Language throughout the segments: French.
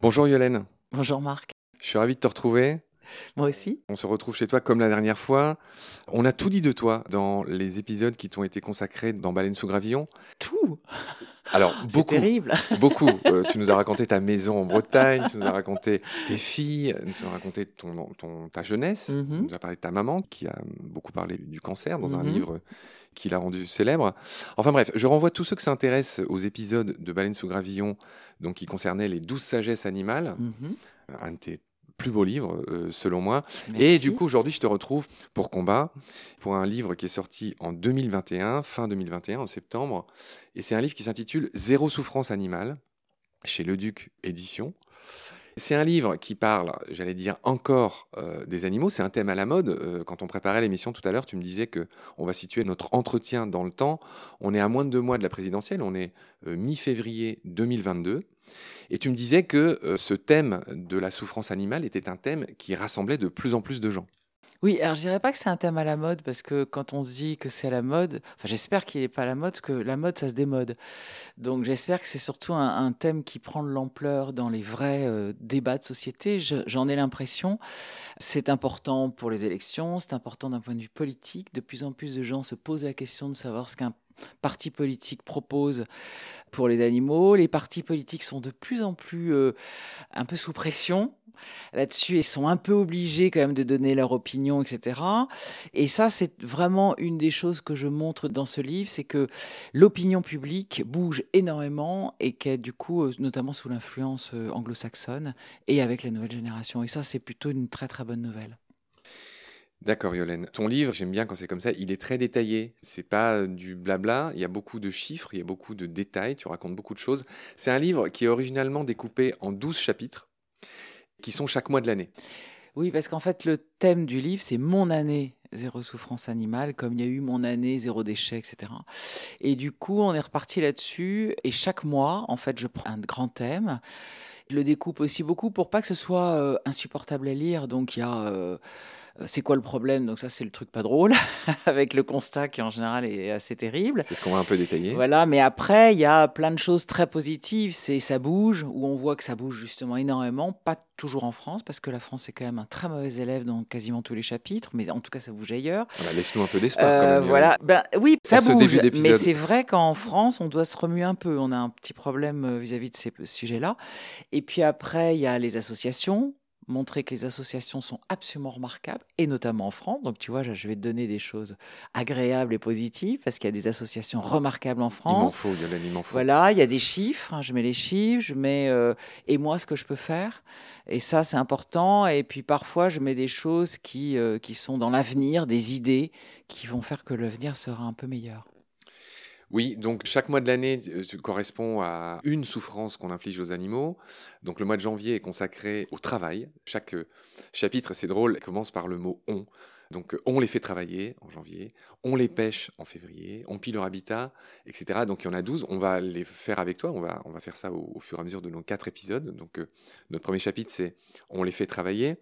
Bonjour Yolène. Bonjour Marc. Je suis ravi de te retrouver. Moi aussi. On se retrouve chez toi comme la dernière fois. On a tout dit de toi dans les épisodes qui t'ont été consacrés dans Baleine sous gravillon. Tout Alors, beaucoup. terrible. Beaucoup. Euh, tu nous as raconté ta maison en Bretagne, tu nous as raconté tes filles, tu nous as raconté ton, ton- ta jeunesse, tu Mhm. nous as parlé de ta maman qui a beaucoup parlé du cancer dans un Mhm. livre qui l'a rendu célèbre. Enfin bref, je renvoie tous ceux que ça intéresse aux épisodes de Baleine sous gravillon, donc qui concernaient les douze sagesses animales, Mhm. un de tes plus beaux livres, euh, selon moi. Et du coup, aujourd'hui, je te retrouve pour Combat, pour un livre qui est sorti en 2021, fin 2021, en septembre. Et c'est un livre qui s'intitule Zéro souffrance animale, chez Le Duc Édition. C'est un livre qui parle, j'allais dire, encore euh, des animaux. C'est un thème à la mode. Euh, quand on préparait l'émission tout à l'heure, tu me disais que on va situer notre entretien dans le temps. On est à moins de deux mois de la présidentielle. On est euh, mi-février 2022. Et tu me disais que ce thème de la souffrance animale était un thème qui rassemblait de plus en plus de gens. Oui, alors je dirais pas que c'est un thème à la mode parce que quand on se dit que c'est à la mode, enfin j'espère qu'il n'est pas à la mode, parce que la mode ça se démode. Donc j'espère que c'est surtout un, thème qui prend de l'ampleur dans les vrais euh, débats de société. Je- J'en ai l'impression. C'est important pour les élections, c'est important d'un point de vue politique. De plus en plus de gens se posent la question de savoir ce qu'un parti politique propose pour les animaux. Les partis politiques sont de plus en plus euh, un peu sous pression là-dessus ils sont un peu obligés quand même de donner leur opinion, etc. Et ça, c'est vraiment une des choses que je montre dans ce livre, c'est que l'opinion publique bouge énormément et qu'elle, du coup, euh, notamment sous l'influence euh, anglo-saxonne et avec la nouvelle génération. Et ça, c'est plutôt une très très bonne nouvelle. D'accord, Yolène. Ton livre, j'aime bien quand c'est comme ça, il est très détaillé. C'est pas euh, du blabla, il y a beaucoup de chiffres, il y a beaucoup de détails, tu racontes beaucoup de choses. C'est un livre qui est originalement découpé en 12 chapitres, qui sont chaque mois de l'année. Oui, parce qu'en fait, le thème du livre, c'est mon année zéro souffrance animale, comme il y a eu mon année zéro déchet, etc. Et du coup, on est reparti là-dessus. Et chaque mois, en fait, je prends un grand thème. Je le découpe aussi beaucoup pour pas que ce soit euh, insupportable à lire. Donc, il y a euh, c'est quoi le problème? Donc, ça, c'est le truc pas drôle, avec le constat qui en général est assez terrible. C'est ce qu'on va un peu détailler. Voilà, mais après, il y a plein de choses très positives. C'est ça bouge, où on voit que ça bouge justement énormément, pas toujours en France, parce que la France est quand même un très mauvais élève dans quasiment tous les chapitres, mais en tout cas, ça bouge ailleurs. Voilà, Laisse-nous un peu d'espoir Euh, voilà, ben, oui, ça bouge, mais c'est vrai qu'en France, on doit se remuer un peu. On a un petit problème euh, vis-à-vis de ces sujets-là. Et puis après, il y a les associations. Montrer que les associations sont absolument remarquables, et notamment en France. Donc, tu vois, je vais te donner des choses agréables et positives, parce qu'il y a des associations remarquables en Il m'en France. faut, Yolène, il m'en faut. Voilà, il y a des chiffres, hein, je mets les chiffres, je mets euh, et moi ce que je peux faire. Et ça, c'est important. Et puis parfois, je mets des choses qui, euh, qui sont dans l'avenir, des idées qui vont faire que l'avenir sera un peu meilleur. Oui, donc chaque mois de l'année euh, correspond à une souffrance qu'on inflige aux animaux. Donc le mois de janvier est consacré au travail. Chaque euh, chapitre, c'est drôle, commence par le mot on. Donc euh, on les fait travailler en janvier, on les pêche en février, on pille leur habitat, etc. Donc il y en a 12, on va les faire avec toi, on va, on faire ça au, fur et à mesure de nos quatre épisodes. Donc notre premier chapitre, c'est on les fait travailler.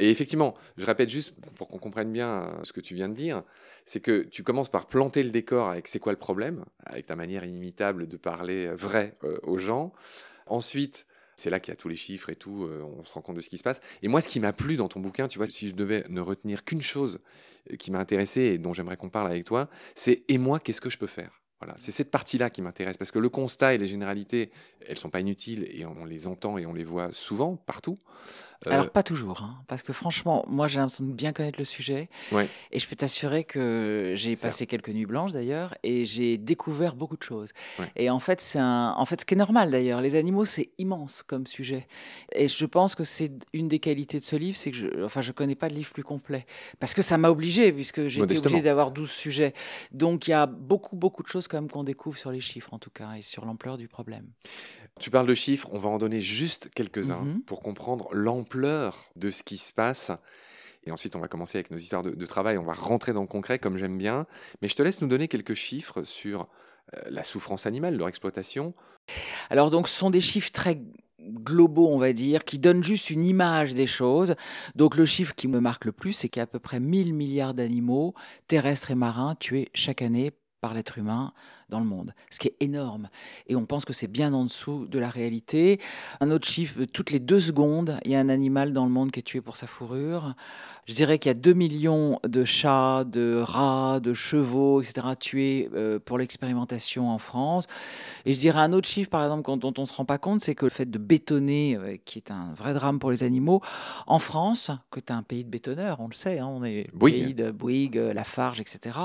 Et effectivement, je répète juste pour qu'on comprenne bien euh, ce que tu viens de dire, c'est que tu commences par planter le décor avec c'est quoi le problème, avec ta manière inimitable de parler euh, vrai euh, aux gens. Ensuite, c'est là qu'il y a tous les chiffres et tout, on se rend compte de ce qui se passe. Et moi, ce qui m'a plu dans ton bouquin, tu vois, si je devais ne retenir qu'une chose qui m'a intéressé et dont j'aimerais qu'on parle avec toi, c'est et moi, qu'est-ce que je peux faire? Voilà, c'est cette partie-là qui m'intéresse parce que le constat et les généralités, elles sont pas inutiles et on les entend et on les voit souvent partout. Euh, Alors pas toujours, hein, parce que franchement, moi j'ai l'impression de bien connaître le sujet, Ouais. et je peux t'assurer que j'ai passé quelques nuits blanches d'ailleurs, et j'ai découvert beaucoup de choses. Ouais. Et en fait, c'est un, en fait, ce qui est normal d'ailleurs. Les animaux, c'est immense comme sujet, et je pense que c'est une des qualités de ce livre, c'est que je, enfin, je connais pas de livre plus complet, parce que ça m'a obligé, puisque j'ai été Modestement. obligé d'avoir 12 sujets. Donc il y a beaucoup, beaucoup de choses quand même qu'on découvre sur les chiffres en tout cas, et sur l'ampleur du problème. Tu parles de chiffres, on va en donner juste quelques-uns Mhm. pour comprendre l'ampleur de ce qui se passe. Et ensuite, on va commencer avec nos histoires de, de travail, on va rentrer dans le concret comme j'aime bien. Mais je te laisse nous donner quelques chiffres sur euh, la souffrance animale, leur exploitation. Alors donc ce sont des chiffres très globaux, on va dire, qui donnent juste une image des choses. Donc le chiffre qui me marque le plus, c'est qu'il y a à peu près 1000 milliards d'animaux terrestres et marins tués chaque année par l'être humain dans le monde, ce qui est énorme. Et on pense que c'est bien en dessous de la réalité. Un autre chiffre, toutes les deux secondes, il y a un animal dans le monde qui est tué pour sa fourrure. Je dirais qu'il y a 2 millions de chats, de rats, de chevaux, etc., tués euh, pour l'expérimentation en France. Et je dirais un autre chiffre, par exemple, dont on ne se rend pas compte, c'est que le fait de bétonner, euh, qui est un vrai drame pour les animaux, en France, que tu as un pays de bétonneurs, on le sait, hein, on est Bouygues. pays de Bouygues, Lafarge, etc.,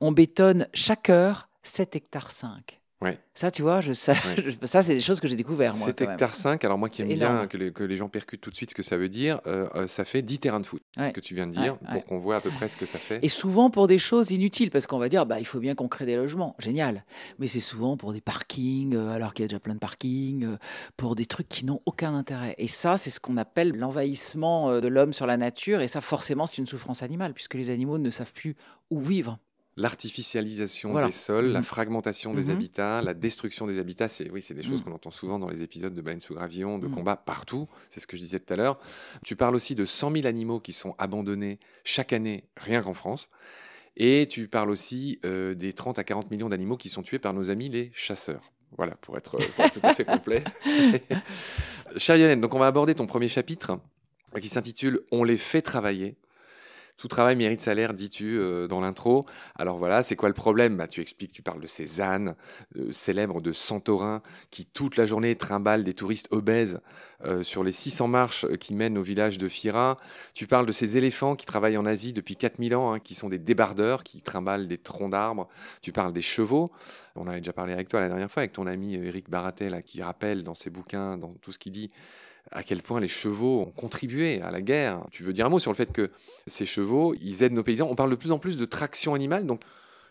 on bétonne chaque heure 7 hectares 5. Ouais. Ça, tu vois, je, ça, Ouais. je- ça c'est des choses que j'ai découvert, moi. 7 quand même. hectares 5, alors moi qui aime bien que les, que les gens percutent tout de suite ce que ça veut dire, euh, euh, ça fait 10 terrains de foot Ouais. que tu viens de dire, pour qu'on voit à peu près ce que ça fait. Et souvent pour des choses inutiles, parce qu'on va dire, bah, il faut bien qu'on crée des logements. Génial. Mais c'est souvent pour des parkings, euh, alors qu'il y a déjà plein de parkings, euh, pour des trucs qui n'ont aucun intérêt. Et ça, c'est ce qu'on appelle l'envahissement de l'homme sur la nature. Et ça, forcément, c'est une souffrance animale, puisque les animaux ne savent plus où vivre. L'artificialisation Voilà. des sols, la Mhm. fragmentation des Mhm. habitats, la destruction des habitats, c'est oui, c'est des choses Mhm. qu'on entend souvent dans les épisodes de Baleine sous gravillon, de Mhm. combat partout. C'est ce que je disais tout à l'heure. Tu parles aussi de 100 000 animaux qui sont abandonnés chaque année, rien qu'en France. Et tu parles aussi euh, des 30 à 40 millions d'animaux qui sont tués par nos amis les chasseurs. Voilà, pour être, pour être tout à fait complet. Chère Yolène, donc on va aborder ton premier chapitre qui s'intitule On les fait travailler. Tout travail mérite salaire, dis-tu euh, dans l'intro. Alors voilà, c'est quoi le problème? Bah, Tu expliques, tu parles de ces ânes euh, célèbres de Santorin qui toute la journée trimballent des touristes obèses euh, sur les 600 marches qui mènent au village de Fira. Tu parles de ces éléphants qui travaillent en Asie depuis 4000 ans, hein, qui sont des débardeurs, qui trimballent des troncs d'arbres. Tu parles des chevaux. On avait déjà parlé avec toi la dernière fois, avec ton ami Eric Baratel, qui rappelle dans ses bouquins, dans tout ce qu'il dit, à quel point les chevaux ont contribué à la guerre. Tu veux dire un mot sur le fait que ces chevaux, ils aident nos paysans? On parle de plus en plus de traction animale, donc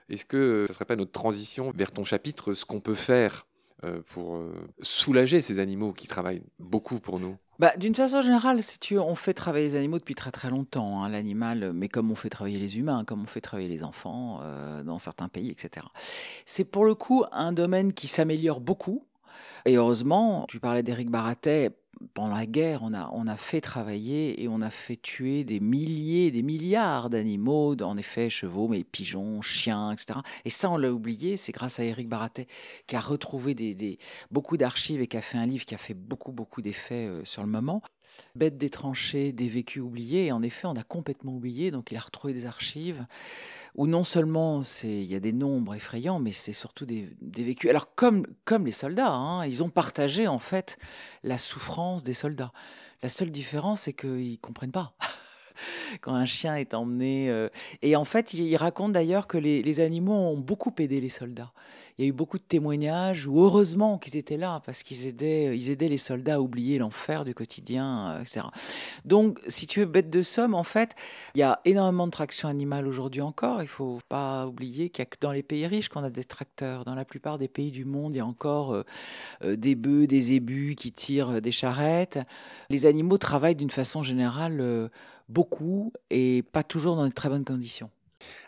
est-ce que ce serait pas notre transition vers ton chapitre, ce qu'on peut faire euh, pour euh, soulager ces animaux qui travaillent beaucoup pour nous? Bah, D'une façon générale, si tu on fait travailler les animaux depuis très très longtemps, hein, l'animal, mais comme on fait travailler les humains, comme on fait travailler les enfants euh, dans certains pays, etc. C'est pour le coup un domaine qui s'améliore beaucoup. Et heureusement, tu parlais d'Éric Baratet, pendant la guerre, on a, on a fait travailler et on a fait tuer des milliers, des milliards d'animaux, en effet, chevaux, mais pigeons, chiens, etc. Et ça, on l'a oublié, c'est grâce à Éric Baratet qui a retrouvé des, beaucoup d'archives et qui a fait un livre qui a fait beaucoup, beaucoup d'effets euh, sur le moment. Bêtes des tranchées, des vécus oubliés. Et en effet, on a complètement oublié. Donc, il a retrouvé des archives où non seulement il y a des nombres effrayants, mais c'est surtout des, vécus. Alors, comme, les soldats, hein, ils ont partagé en fait la souffrance des soldats. La seule différence, c'est qu'ils ne comprennent pas. Quand un chien est emmené. euh, Et en fait, il, raconte d'ailleurs que les animaux ont beaucoup aidé les soldats. Il y a eu beaucoup de témoignages où heureusement qu'ils étaient là parce qu'ils aidaient, ils aidaient les soldats à oublier l'enfer du quotidien, euh, etc. Donc, si tu veux bête de somme, en fait, il y a énormément de traction animale aujourd'hui encore. Il faut pas oublier qu'il y a que dans les pays riches qu'on a des tracteurs. Dans la plupart des pays du monde, il y a encore euh, euh, des bœufs, des zébus qui tirent des charrettes. Les animaux travaillent d'une façon générale beaucoup et pas toujours dans de très bonnes conditions.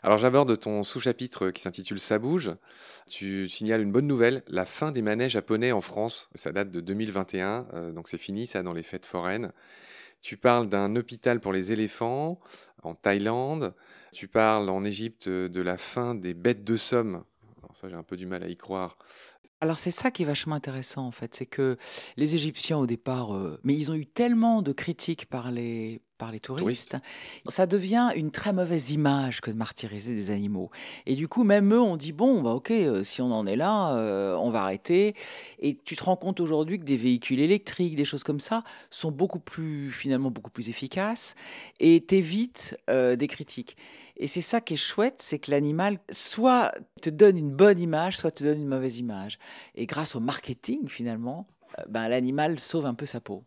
Alors j'aborde ton sous-chapitre qui s'intitule Ça bouge. Tu signales une bonne nouvelle, la fin des manèges japonais en France. Ça date de 2021, euh, donc c'est fini ça dans les fêtes foraines. Tu parles d'un hôpital pour les éléphants en Thaïlande. Tu parles en Égypte de la fin des bêtes de somme. Alors ça j'ai un peu du mal à y croire. Alors c'est ça qui est vachement intéressant en fait, c'est que les Égyptiens au départ, euh, mais ils ont eu tellement de critiques par les par les touristes, ça devient une très mauvaise image que de martyriser des animaux. Et du coup, même eux ont dit bon, bah ok, euh, si on en est là, euh, on va arrêter. Et tu te rends compte aujourd'hui que des véhicules électriques, des choses comme ça, sont beaucoup plus finalement beaucoup plus efficaces et t'évites euh, des critiques. Et c'est ça qui est chouette, c'est que l'animal soit te donne une bonne image, soit te donne une mauvaise image. Et grâce au marketing, finalement, ben, l'animal sauve un peu sa peau.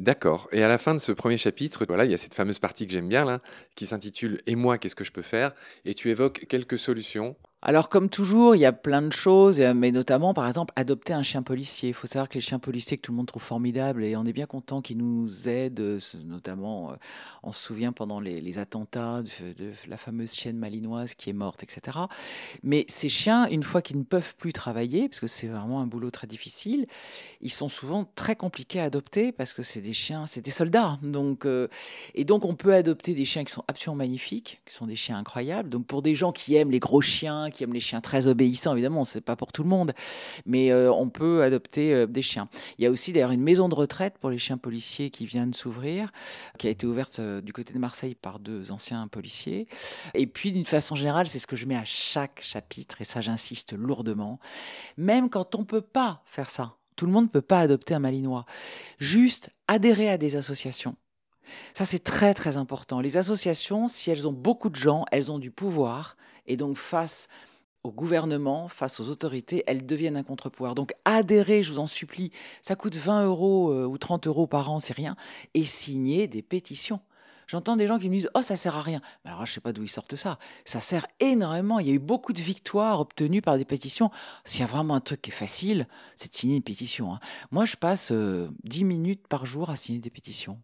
D'accord. Et à la fin de ce premier chapitre, voilà, il y a cette fameuse partie que j'aime bien là, qui s'intitule Et moi, qu'est-ce que je peux faire? Et tu évoques quelques solutions. Alors, comme toujours, il y a plein de choses, euh, mais notamment, par exemple, adopter un chien policier. Il faut savoir que les chiens policiers que tout le monde trouve formidables, et on est bien content qu'ils nous aident, euh, notamment, euh, on se souvient pendant les, attentats de, la fameuse chienne malinoise qui est morte, etc. Mais ces chiens, une fois qu'ils ne peuvent plus travailler, parce que c'est vraiment un boulot très difficile, ils sont souvent très compliqués à adopter parce que c'est des chiens, c'est des soldats. Donc, et donc, on peut adopter des chiens qui sont absolument magnifiques, qui sont des chiens incroyables. Donc, pour des gens qui aiment les gros chiens, qui aime les chiens très obéissants, évidemment, c'est pas pour tout le monde, mais euh, on peut adopter euh, des chiens. Il y a aussi d'ailleurs une maison de retraite pour les chiens policiers qui vient de s'ouvrir, qui a été ouverte du côté de Marseille par deux anciens policiers. Et puis, d'une façon générale, c'est ce que je mets à chaque chapitre, et ça, j'insiste lourdement, même quand on peut pas faire ça. Tout le monde ne peut pas adopter un malinois. Juste adhérer à des associations ça, c'est très très important. Les associations, si elles ont beaucoup de gens, elles ont du pouvoir. Et donc, face au gouvernement, face aux autorités, elles deviennent un contre-pouvoir. Donc adhérez, je vous en supplie, ça coûte 20 euros euh, ou 30 euros par an, c'est rien, et signez des pétitions. J'entends des gens qui me disent Oh, ça sert à rien. Alors, je sais pas d'où ils sortent ça. Ça sert énormément. Il y a eu beaucoup de victoires obtenues par des pétitions. S'il y a vraiment un truc qui est facile, c'est de signer une pétition. Hein. Moi, je passe 10 euh, minutes par jour à signer des pétitions.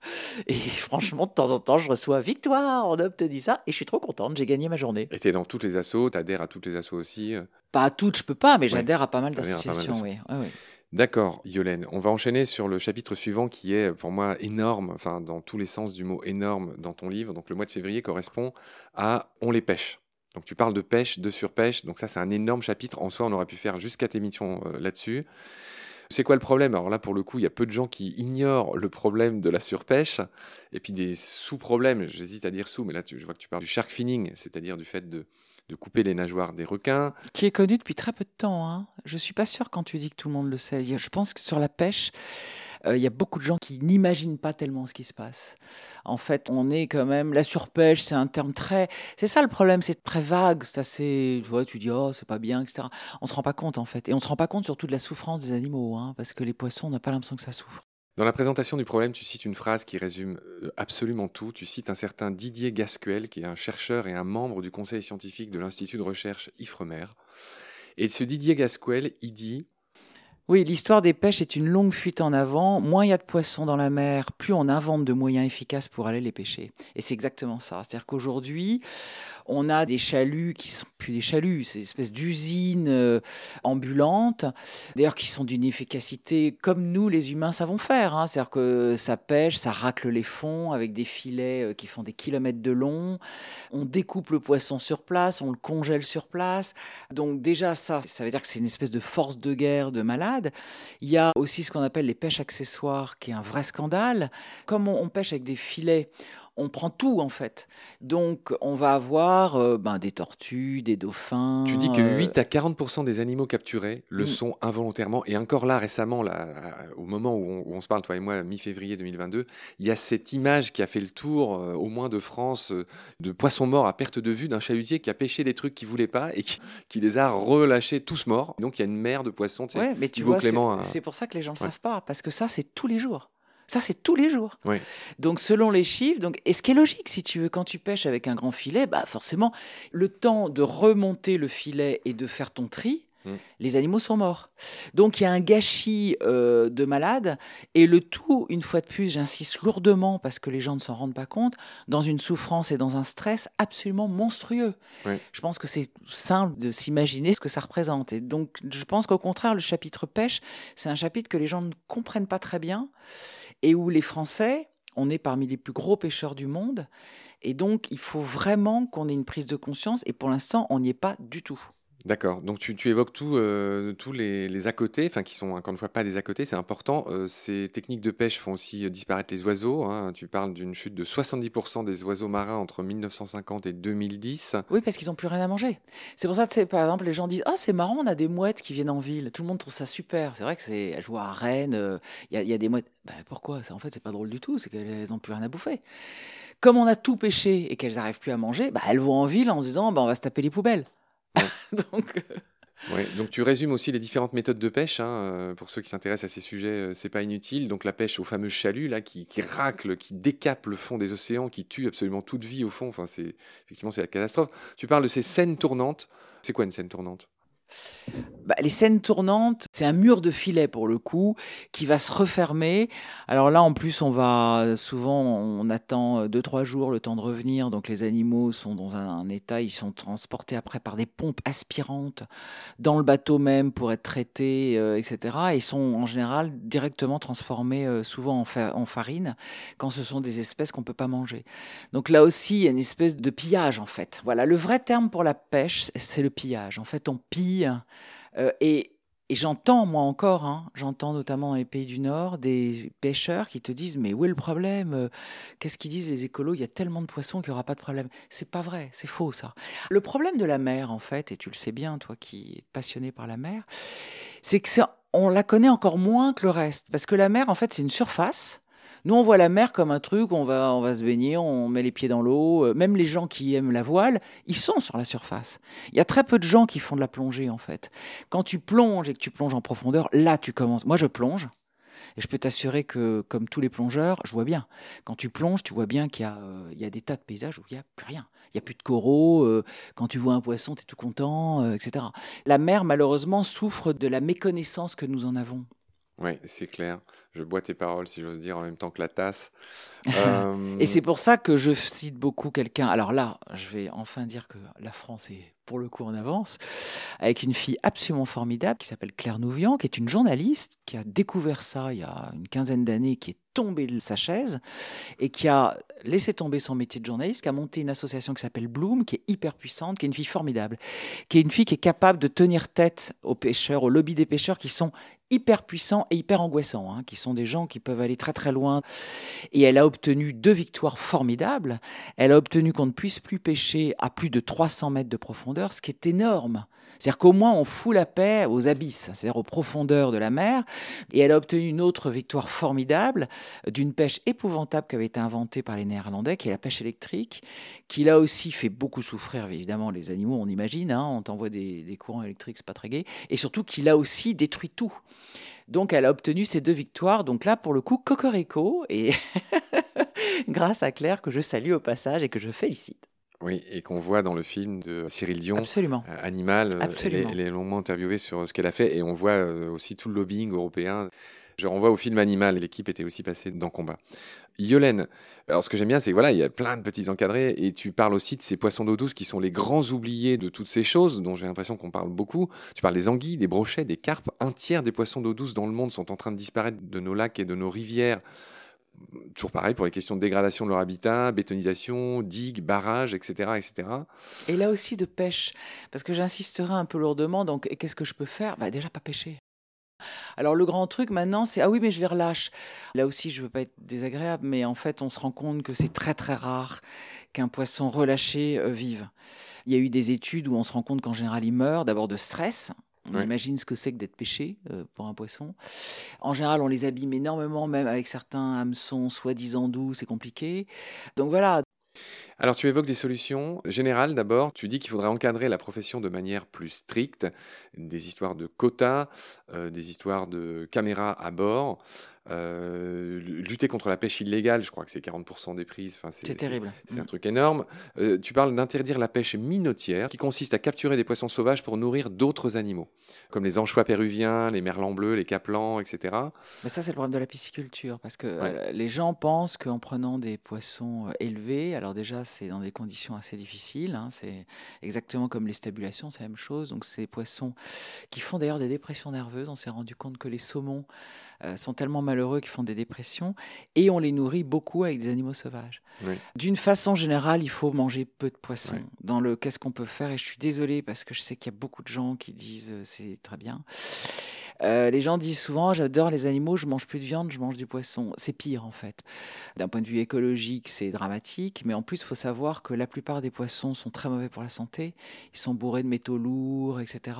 et franchement, de temps en temps, je reçois victoire, on a obtenu ça, et je suis trop contente, j'ai gagné ma journée. Et tu es dans toutes les assos, tu adhères à toutes les assos aussi euh? Pas à toutes, je peux pas, mais j'adhère à pas mal d'associations, oui. oui. D'accord, Yolène. On va enchaîner sur le chapitre suivant qui est pour moi énorme, enfin dans tous les sens du mot énorme dans ton livre. Donc le mois de février correspond à On les pêche. Donc tu parles de pêche, de surpêche. Donc ça c'est un énorme chapitre. En soi, on aurait pu faire jusqu'à tes émissions euh, là-dessus. C'est quoi le problème? Alors là, pour le coup, il y a peu de gens qui ignorent le problème de la surpêche et puis des sous-problèmes. J'hésite à dire sous, mais là, je vois que tu parles du shark finning, c'est-à-dire du fait de de couper les nageoires des requins. Qui est connu depuis très peu de temps. Hein. Je ne suis pas sûr quand tu dis que tout le monde le sait. Je pense que sur la pêche, euh, il y a beaucoup de gens qui n'imaginent pas tellement ce qui se passe. En fait, on est quand même. La surpêche, c'est un terme très. C'est ça le problème, c'est très vague. Ça, c'est. Tu, dis, oh, c'est pas bien, etc. On se rend pas compte, en fait. Et on se rend pas compte surtout de la souffrance des animaux, hein, parce que les poissons, on n'a pas l'impression que ça souffre. Dans la présentation du problème, tu cites une phrase qui résume euh, absolument tout. Tu cites un certain Didier Gasquel, qui est un chercheur et un membre du conseil scientifique de l'Institut de recherche IFREMER. Et ce Didier Gasquel, il dit oui, l'histoire des pêches est une longue fuite en avant. Moins il y a de poissons dans la mer, plus on invente de moyens efficaces pour aller les pêcher. Et c'est exactement ça. C'est-à-dire qu'aujourd'hui, on a des chaluts qui sont plus des chaluts, c'est une espèce d'usines euh, ambulantes, d'ailleurs qui sont d'une efficacité comme nous les humains savons faire. Hein. C'est-à-dire que ça pêche, ça racle les fonds avec des filets euh, qui font des kilomètres de long. On découpe le poisson sur place, on le congèle sur place. Donc déjà ça, ça veut dire que c'est une espèce de force de guerre de malade. Il y a aussi ce qu'on appelle les pêches accessoires, qui est un vrai scandale. Comme on, pêche avec des filets, on prend tout en fait. Donc on va avoir euh, ben, des tortues, des dauphins. Tu dis que 8 euh, à 40% des animaux capturés le mm. sont involontairement. Et encore là, récemment, là, au moment où on, se parle, toi et moi, mi-février 2022, il y a cette image qui a fait le tour, euh, au moins de France, de poissons morts à perte de vue d'un chalutier qui a pêché des trucs qu'il voulait pas et qui, les a relâchés tous morts. Donc il y a une mer de poissons. Tu mais tu vois, c'est pour ça que les gens ne le savent pas, parce que ça, c'est tous les jours. Ça, c'est tous les jours. Donc, selon les chiffres, donc, et ce qui est logique, si tu veux, quand tu pêches avec un grand filet, bah forcément, le temps de remonter le filet et de faire ton tri, mm. les animaux sont morts. Donc, il y a un gâchis euh, de malades, et le tout, une fois de plus, j'insiste lourdement parce que les gens ne s'en rendent pas compte, dans une souffrance et dans un stress absolument monstrueux. Je pense que c'est simple de s'imaginer ce que ça représente. Et donc, je pense qu'au contraire, le chapitre pêche, c'est un chapitre que les gens ne comprennent pas très bien et où les Français, on est parmi les plus gros pêcheurs du monde. Et donc, il faut vraiment qu'on ait une prise de conscience. Et pour l'instant, on n'y est pas du tout. D'accord. Donc tu, évoques euh, tous les, à côté, enfin qui sont encore une fois pas des à côté, c'est important. Euh, ces techniques de pêche font aussi euh, disparaître les oiseaux. Hein. Tu parles d'une chute de 70% des oiseaux marins entre 1950 et 2010. Oui, parce qu'ils n'ont plus rien à manger. C'est pour ça que par exemple les gens disent ah c'est marrant, on a des mouettes qui viennent en ville. Tout le monde trouve ça super. C'est vrai que c'est je vois à Rennes, il y, a des mouettes. Ben, pourquoi? En fait c'est pas drôle du tout. C'est qu'elles n'ont plus rien à bouffer. Comme on a tout pêché et qu'elles n'arrivent plus à manger, bah, elles vont en ville en se disant bah, on va se taper les poubelles. donc, euh, donc tu résumes aussi les différentes méthodes de pêche. Hein, euh, pour ceux qui s'intéressent à ces sujets, euh, c'est pas inutile. Donc la pêche au fameux chalut là, qui, qui, racle, qui décape le fond des océans, qui tue absolument toute vie au fond. Enfin, c'est effectivement c'est la catastrophe. Tu parles de ces scènes tournantes. C'est quoi une scène tournante? Bah, les scènes tournantes, c'est un mur de filet pour le coup qui va se refermer. Alors là, en plus, on va souvent, on attend deux trois jours le temps de revenir. Donc les animaux sont dans un, état, ils sont transportés après par des pompes aspirantes dans le bateau même pour être traités, euh, etc. Et ils sont en général directement transformés, euh, souvent en, en, farine, quand ce sont des espèces qu'on peut pas manger. Donc là aussi, il y a une espèce de pillage en fait. Voilà, le vrai terme pour la pêche, c'est le pillage. En fait, on pille euh, et, j'entends, moi encore, hein, j'entends notamment dans les pays du Nord, des pêcheurs qui te disent Mais où est le problème euh, Qu'est-ce qu'ils disent les écolos Il y a tellement de poissons qu'il n'y aura pas de problème. C'est pas vrai, c'est faux ça. Le problème de la mer, en fait, et tu le sais bien, toi qui es passionné par la mer, c'est que on la connaît encore moins que le reste. Parce que la mer, en fait, c'est une surface nous, on voit la mer comme un truc, on va, on va se baigner, on met les pieds dans l'eau. Euh, même les gens qui aiment la voile, ils sont sur la surface. Il y a très peu de gens qui font de la plongée, en fait. Quand tu plonges et que tu plonges en profondeur, là, tu commences. Moi, je plonge. Et je peux t'assurer que, comme tous les plongeurs, je vois bien. Quand tu plonges, tu vois bien qu'il y, euh, y, a des tas de paysages où il n'y a plus rien. Il n'y a plus de coraux. Euh, quand tu vois un poisson, tu es tout content, etc. La mer, malheureusement, souffre de la méconnaissance que nous en avons. Oui, c'est clair. Je bois tes paroles, si j'ose dire, en même temps que la tasse. Et c'est pour ça que je cite beaucoup quelqu'un. Alors là, je vais enfin dire que la France est pour le coup en avance, avec une fille absolument formidable qui s'appelle Claire Nouvian, qui est une journaliste, qui a découvert ça il y a une quinzaine d'années, qui est tombée de sa chaise et qui a laissé tomber son métier de journaliste, qui a monté une association qui s'appelle Bloom, qui est hyper puissante, qui est une fille formidable, qui est une fille qui est capable de tenir tête aux pêcheurs, au lobby des pêcheurs qui sont hyper puissants et hyper angoissants, hein, qui sont des gens qui peuvent aller très très loin. Et elle a obtenu deux victoires formidables. Elle a obtenu qu'on ne puisse plus pêcher à plus de 300 mètres de profondeur, ce qui est énorme. C'est-à-dire qu'au moins on fout la paix aux abysses, c'est-à-dire aux profondeurs de la mer. Et elle a obtenu une autre victoire formidable d'une pêche épouvantable qui avait été inventée par les Néerlandais, qui est la pêche électrique, qui là aussi fait beaucoup souffrir évidemment les animaux, on imagine. Hein, on t'envoie des, des courants électriques, c'est pas très gai. Et surtout qui là aussi détruit tout. Donc elle a obtenu ces deux victoires. Donc là, pour le coup, Cocorico, et grâce à Claire, que je salue au passage et que je félicite. Oui, et qu'on voit dans le film de Cyril Dion, Absolument. Euh, Animal, euh, Absolument. Elle, est, longuement interviewée sur ce qu'elle a fait, et on voit euh, aussi tout le lobbying européen. Je renvoie au film Animal, l'équipe était aussi passée dans Combat. Yolène, alors ce que j'aime bien, c'est que voilà, il y a plein de petits encadrés, et tu parles aussi de ces poissons d'eau douce qui sont les grands oubliés de toutes ces choses, dont j'ai l'impression qu'on parle beaucoup. Tu parles des anguilles, des brochets, des carpes. Un tiers des poissons d'eau douce dans le monde sont en train de disparaître de nos lacs et de nos rivières toujours pareil pour les questions de dégradation de leur habitat, bétonisation, digues, barrages, etc., etc. Et là aussi de pêche, parce que j'insisterai un peu lourdement, donc qu'est-ce que je peux faire? Bah Déjà pas pêcher. Alors le grand truc maintenant, c'est ah oui mais je les relâche. Là aussi je veux pas être désagréable, mais en fait on se rend compte que c'est très très rare qu'un poisson relâché euh, vive. Il y a eu des études où on se rend compte qu'en général il meurt d'abord de stress, on imagine ce que c'est que d'être pêché euh, pour un poisson. En général, on les abîme énormément, même avec certains hameçons soi-disant doux, c'est compliqué. Donc voilà. Alors tu évoques des solutions générales d'abord. Tu dis qu'il faudrait encadrer la profession de manière plus stricte, des histoires de quotas, euh, des histoires de caméras à bord. Euh, lutter contre la pêche illégale, je crois que c'est 40% des prises. Enfin, c'est terrible. C'est un mm. truc énorme. Euh, tu parles d'interdire la pêche minotière, qui consiste à capturer des poissons sauvages pour nourrir d'autres animaux, comme les anchois péruviens, les merlans bleus, les caplans, etc. Mais ça, c'est le problème de la pisciculture, parce que euh, les gens pensent qu'en prenant des poissons élevés, alors déjà, c'est dans des conditions assez difficiles. Hein, c'est exactement comme les stabulations, c'est la même chose. Donc, ces poissons qui font d'ailleurs des dépressions nerveuses. On s'est rendu compte que les saumons sont tellement malheureux qu'ils font des dépressions, et on les nourrit beaucoup avec des animaux sauvages. D'une façon générale, il faut manger peu de poissons. Dans le qu'est-ce qu'on peut faire, et je suis désolée parce que je sais qu'il y a beaucoup de gens qui disent euh, c'est très bien. Euh, les gens disent souvent j'adore les animaux, je mange plus de viande, je mange du poisson. C'est pire en fait. D'un point de vue écologique, c'est dramatique, mais en plus, il faut savoir que la plupart des poissons sont très mauvais pour la santé. Ils sont bourrés de métaux lourds, etc.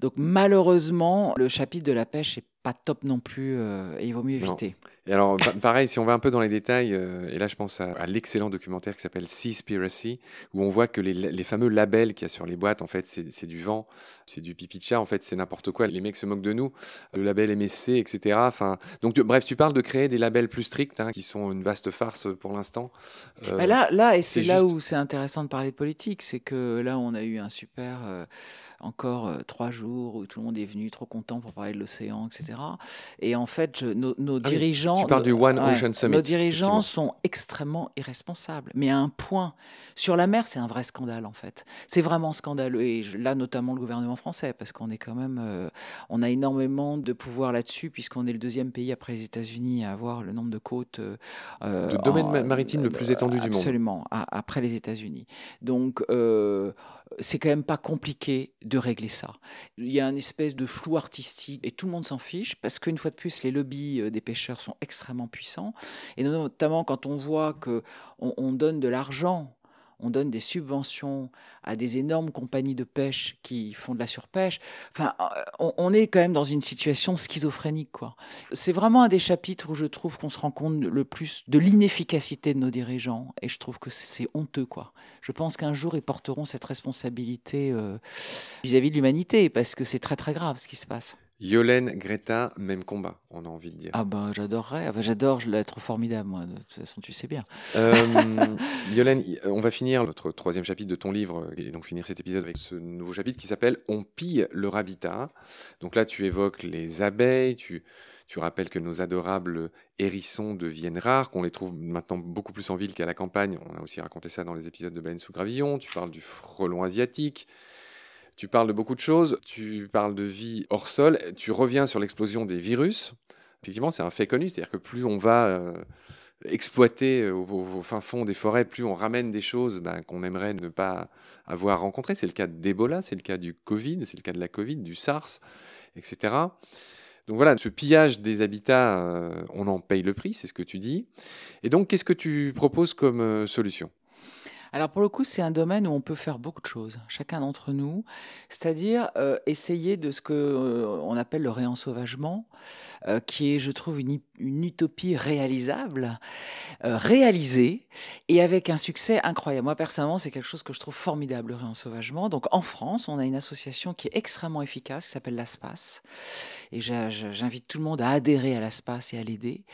Donc malheureusement, le chapitre de la pêche est pas top non plus euh, et il vaut mieux éviter. Et alors, pareil, si on va un peu dans les détails, euh, et là je pense à, l'excellent documentaire qui s'appelle Seaspiracy, où on voit que les, fameux labels qu'il y a sur les boîtes, en fait, c'est du vent, c'est du pipi de chat, en fait, c'est n'importe quoi. Les mecs se moquent de nous, le label MSC, etc. Enfin, donc, bref, tu parles de créer des labels plus stricts, hein, qui sont une vaste farce pour l'instant. Euh, là, là, et c'est là où c'est intéressant de parler de politique, c'est que là, on a eu un super encore euh, trois jours où tout le monde est venu trop content pour parler de l'océan, etc. Et en fait, nos, ah dirigeants. tu parles du One Ocean Summit. Nos dirigeants sont extrêmement irresponsables, mais à un point. Sur la mer, c'est un vrai scandale, en fait. C'est vraiment scandaleux. Et là, notamment le gouvernement français, parce qu'on est quand même. Euh, on a énormément de pouvoir là-dessus, puisqu'on est le deuxième pays après les États-Unis à avoir le nombre de côtes. Euh, de domaine maritime le plus étendu du monde. Absolument, après les États-Unis. Donc, c'est quand même pas compliqué de régler ça. Il y a une espèce de flou artistique et tout le monde s'en fiche parce qu'une fois de plus, les lobbies euh, des pêcheurs sont extrêmement puissants et notamment quand on voit que on donne de l'argent on donne des subventions à des énormes compagnies de pêche qui font de la surpêche. Enfin, euh, on, est quand même dans une situation schizophrénique, quoi. C'est vraiment un des chapitres où je trouve qu'on se rend compte le plus de l'inefficacité de nos dirigeants, et je trouve que c'est honteux, quoi. Je pense qu'un jour ils porteront cette responsabilité euh, vis-à-vis -vis de l'humanité, parce que c'est très très grave ce qui se passe. Yolène, Greta, même combat, on a envie de dire. Ah ben j'adorerais, j'adore l'être formidable, moi, de toute façon tu sais bien. Euh, Yolène, on va finir notre troisième chapitre de ton livre, et donc finir cet épisode avec ce nouveau chapitre qui s'appelle On pille leur habitat. Donc là tu évoques les abeilles, tu, tu rappelles que nos adorables hérissons deviennent rares, qu'on les trouve maintenant beaucoup plus en ville qu'à la campagne. On a aussi raconté ça dans les épisodes de Baleine sous gravillon. Tu parles du frelon asiatique. Tu parles de beaucoup de choses, tu parles de vie hors sol, tu reviens sur l'explosion des virus. Effectivement, c'est un fait connu, c'est-à-dire que plus on va euh, exploiter euh, au, fin fond des forêts, plus on ramène des choses ben, qu'on aimerait ne pas avoir rencontrées. C'est le cas d'Ebola, c'est le cas du Covid, c'est le cas de la Covid, du SARS, etc. Donc voilà, ce pillage des habitats, euh, on en paye le prix, c'est ce que tu dis. Et donc, qu'est-ce que tu proposes comme solution? Alors pour le coup, c'est un domaine où on peut faire beaucoup de choses, chacun d'entre nous, c'est-à-dire euh, essayer de ce que euh, on appelle le réensauvagement, euh, qui est, je trouve, une, utopie réalisable, réalisée et avec un succès incroyable. Moi personnellement, c'est quelque chose que je trouve formidable le réensauvagement. Donc en France, on a une association qui est extrêmement efficace, qui s'appelle l'ASPAS, et j'invite tout le monde à adhérer à l'ASPAS et à l'aider,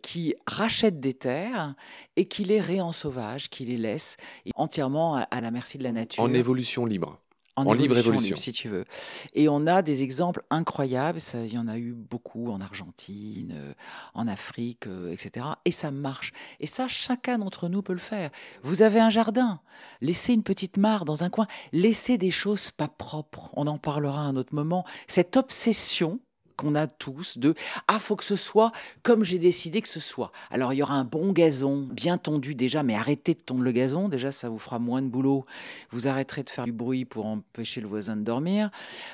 qui rachète des terres et qui les réensauvage, qui les laisse entièrement à, la merci de la nature. En évolution libre. En, libre évolution, si tu veux. Et on a des exemples incroyables. Ça, il y en a eu beaucoup en Argentine, euh, en Afrique, euh, etc. Et ça marche. Et ça, chacun d'entre nous peut le faire. Vous avez un jardin, laissez une petite mare dans un coin, laissez des choses pas propres. On en parlera à un autre moment. Cette obsession qu'on a tous de ah faut que ce soit comme j'ai décidé que ce soit. Alors il y aura un bon gazon bien tondu déjà, mais arrêtez de tondre le gazon. Déjà ça vous fera moins de boulot. Vous arrêterez de faire du bruit pour empêcher le voisin de dormir.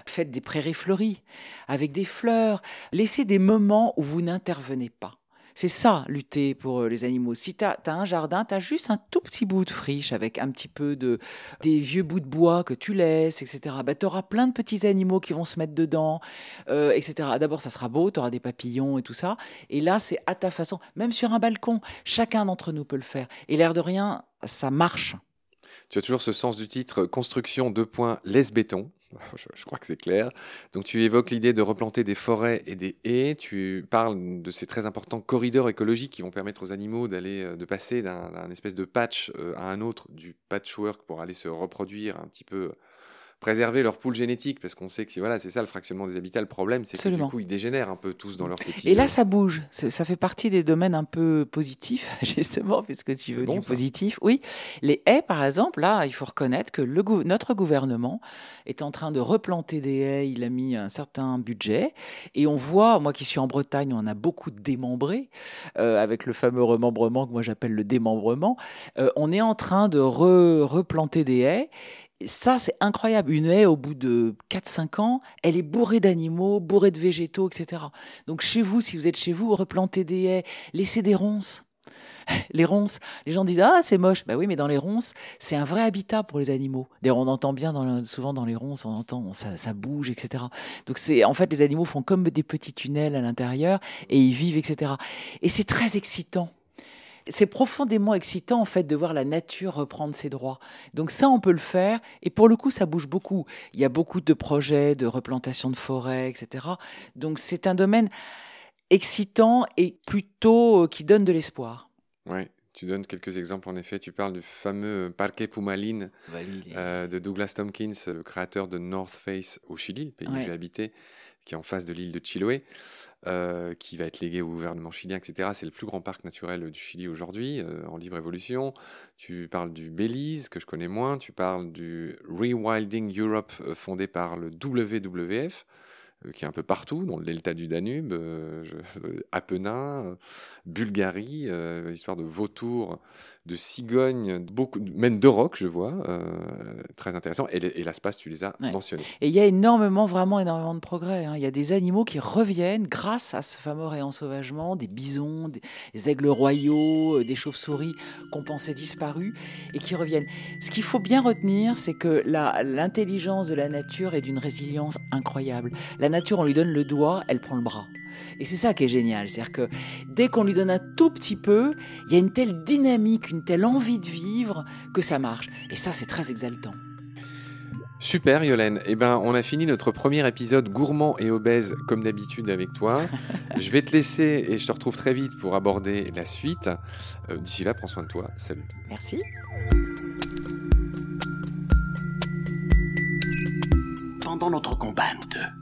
Faites des prairies fleuries avec des fleurs. Laissez des moments où vous n'intervenez pas. C'est ça, lutter pour euh, les animaux. Si tu as, un jardin, tu as juste un tout petit bout de friche avec un petit peu de des vieux bouts de bois que tu laisses, etc. Bah, tu auras plein de petits animaux qui vont se mettre dedans, euh, etc. D'abord, ça sera beau, tu auras des papillons et tout ça. Et là, c'est à ta façon. Même sur un balcon, chacun d'entre nous peut le faire. Et l'air de rien, ça marche. Tu as toujours ce sens du titre Construction de points laisse-béton. Je, crois que c'est clair. Donc tu évoques l'idée de replanter des forêts et des haies. Tu parles de ces très importants corridors écologiques qui vont permettre aux animaux d'aller, euh, de passer d'un espèce de patch euh, à un autre, du patchwork pour aller se reproduire un petit peu préserver leur poule génétique, parce qu'on sait que voilà, c'est ça le fractionnement des habitats. Le problème, c'est que du coup, ils dégénèrent un peu tous dans leur petit. Et là, ça bouge. Ça fait partie des domaines un peu positifs, justement, puisque tu veux du positif. Oui, les haies, par exemple, là, il faut reconnaître que le, notre gouvernement est en train de replanter des haies. Il a mis un certain budget, et on voit, moi qui suis en Bretagne, on a beaucoup démembré, euh, avec le fameux remembrement que moi j'appelle le démembrement. Euh, on est en train de replanter des haies ça, c'est incroyable. Une haie, au bout de 4-5 ans, elle est bourrée d'animaux, bourrée de végétaux, etc. Donc chez vous, si vous êtes chez vous, replantez des haies, laissez des ronces. Les ronces, les gens disent ah c'est moche. Bah oui, mais dans les ronces, c'est un vrai habitat pour les animaux. D'ailleurs, on entend bien souvent dans les ronces, on entend ça, ça bouge, etc. Donc c'est en fait les animaux font comme des petits tunnels à l'intérieur et ils vivent, etc. Et c'est très excitant. C'est profondément excitant en fait de voir la nature reprendre ses droits. Donc ça, on peut le faire. Et pour le coup, ça bouge beaucoup. Il y a beaucoup de projets de replantation de forêts, etc. Donc c'est un domaine excitant et plutôt euh, qui donne de l'espoir. Ouais. Tu donnes quelques exemples, en effet. Tu parles du fameux Parque Pumalin euh, de Douglas Tompkins, le créateur de North Face au Chili, le pays où j'ai habité, qui est en face de l'île de Chiloé, euh, qui va être légué au gouvernement chilien, etc. C'est le plus grand parc naturel du Chili aujourd'hui, euh, en libre évolution. Tu parles du Belize, que je connais moins. Tu parles du Rewilding Europe, fondé par le WWF. Euh, qui est un peu partout, dans le delta du Danube, euh, Apennins, Bulgarie, euh, histoire de vautours, de cigognes, beaucoup, même de rocs, je vois, très intéressant. Et, et l'espace, tu les as mentionnés. Et il y a énormément, vraiment énormément de progrès. Hein. Il y a des animaux qui reviennent grâce à ce fameux réensauvagement, des bisons, des aigles royaux, des chauves-souris qu'on pensait disparus et qui reviennent. Ce qu'il faut bien retenir, c'est que l'intelligence de la nature est d'une résilience incroyable. La nature, on lui donne le doigt, elle prend le bras. Et c'est ça qui est génial, c'est-à-dire que dès qu'on lui donne un tout petit peu, il y a une telle dynamique, une telle envie de vivre que ça marche. Et ça, c'est très exaltant. Super Yolène, eh ben, on a fini notre premier épisode gourmand et obèse comme d'habitude avec toi. je vais te laisser et je te retrouve très vite pour aborder la suite. Euh, d'ici là, prends soin de toi. Salut. Merci. Pendant notre combat, nous deux,